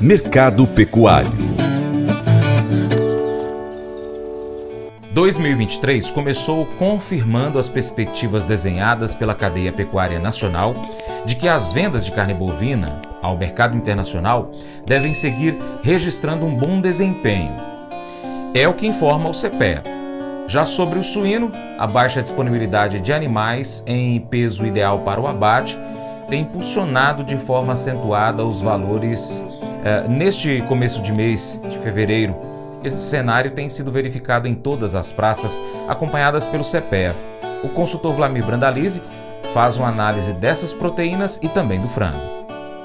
Mercado Pecuário 2023 começou confirmando as perspectivas desenhadas pela cadeia pecuária nacional de que as vendas de carne bovina ao mercado internacional devem seguir registrando um bom desempenho. É o que informa o CPEA. Já sobre o suíno, a baixa disponibilidade de animais em peso ideal para o abate tem impulsionado de forma acentuada os valores eh, neste começo de mês de fevereiro. Esse cenário tem sido verificado em todas as praças acompanhadas pelo CPEA. O consultor Vlamir Brandalize faz uma análise dessas proteínas e também do frango.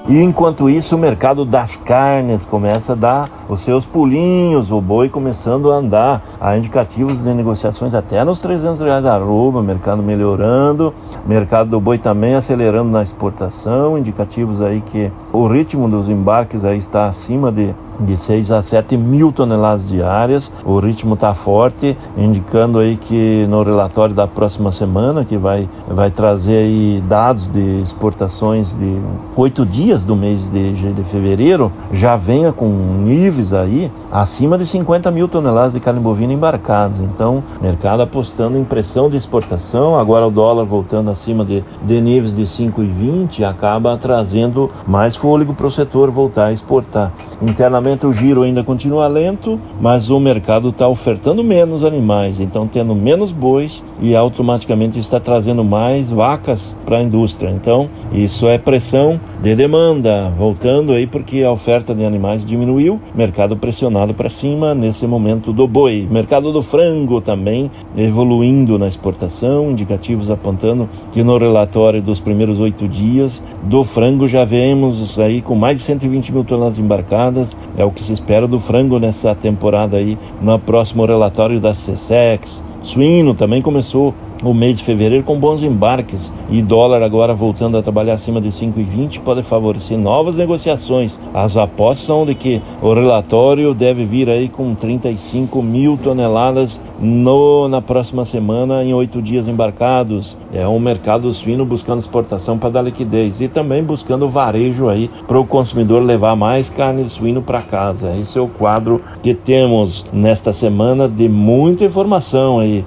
E enquanto isso, o mercado das carnes começa a dar os seus pulinhos, o boi começando a andar. Há indicativos de negociações até nos 300 reais arroba, mercado melhorando, mercado do boi também acelerando na exportação, indicativos aí que o ritmo dos embarques aí está acima de de 6 a 7 mil toneladas diárias. O ritmo está forte, indicando aí que no relatório da próxima semana, que vai, vai trazer aí dados de exportações de oito dias do mês de, de fevereiro, já venha com níveis aí acima de 50 mil toneladas de carne bovina embarcadas. Então, mercado apostando em pressão de exportação, agora o dólar voltando acima de, de níveis de 5,20 acaba trazendo mais fôlego para o setor voltar a exportar. Internamente o giro ainda continua lento, mas o mercado está ofertando menos animais, então tendo menos bois e automaticamente está trazendo mais vacas para a indústria. Então, isso é pressão de demanda, voltando aí porque a oferta de animais diminuiu, mercado pressionado para cima nesse momento do boi. Mercado do frango também evoluindo na exportação, indicativos apontando que no relatório dos primeiros oito dias do frango já vemos aí com mais de 120 mil toneladas embarcadas, é o que se espera do frango nessa temporada aí, no próximo relatório da CSEX. Suíno também começou o mês de fevereiro com bons embarques e dólar agora voltando a trabalhar acima de 5,20 pode favorecer novas negociações. As apostas são de que o relatório deve vir aí com 35 mil toneladas no, na próxima semana em oito dias embarcados. É um mercado suíno buscando exportação para dar liquidez e também buscando varejo aí para o consumidor levar mais carne de suíno para casa. Esse é o quadro que temos nesta semana de muita informação aí.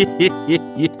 Хе-хе-хе.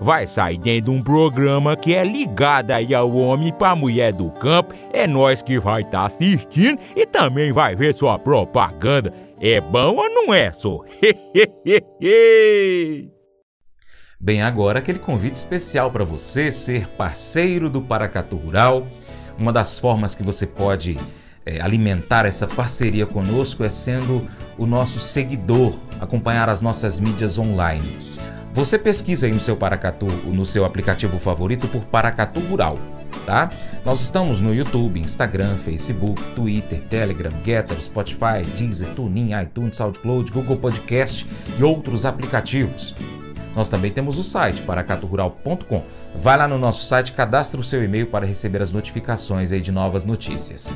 vai sair dentro de um programa que é ligado aí ao homem para mulher do campo. É nós que vai estar tá assistindo e também vai ver sua propaganda. É bom ou não é, só? Bem, agora aquele convite especial para você ser parceiro do Paracatu Rural. Uma das formas que você pode é, alimentar essa parceria conosco é sendo o nosso seguidor, acompanhar as nossas mídias online. Você pesquisa aí no seu Paracatu, no seu aplicativo favorito por Paracatu Rural, tá? Nós estamos no YouTube, Instagram, Facebook, Twitter, Telegram, Getter, Spotify, Deezer, TuneIn, iTunes, SoundCloud, Google Podcast e outros aplicativos. Nós também temos o site paracaturural.com. Vai lá no nosso site, cadastre o seu e-mail para receber as notificações aí de novas notícias.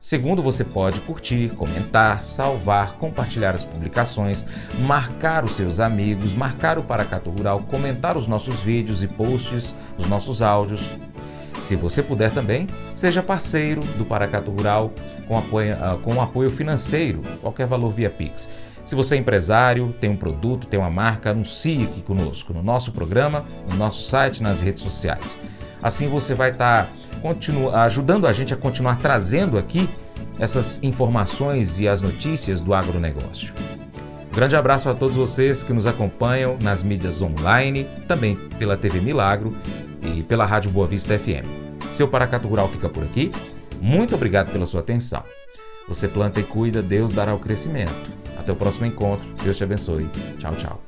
Segundo, você pode curtir, comentar, salvar, compartilhar as publicações, marcar os seus amigos, marcar o Paracato Rural, comentar os nossos vídeos e posts, os nossos áudios. Se você puder também, seja parceiro do Paracato Rural com apoio, ah, com apoio financeiro, qualquer valor via Pix. Se você é empresário, tem um produto, tem uma marca, anuncie aqui conosco no nosso programa, no nosso site, nas redes sociais. Assim você vai estar tá continua, ajudando a gente a continuar trazendo aqui essas informações e as notícias do agronegócio. Um grande abraço a todos vocês que nos acompanham nas mídias online, também pela TV Milagro e pela Rádio Boa Vista FM. Seu Paracato Rural fica por aqui. Muito obrigado pela sua atenção. Você planta e cuida, Deus dará o crescimento. Até o próximo encontro. Deus te abençoe. Tchau, tchau.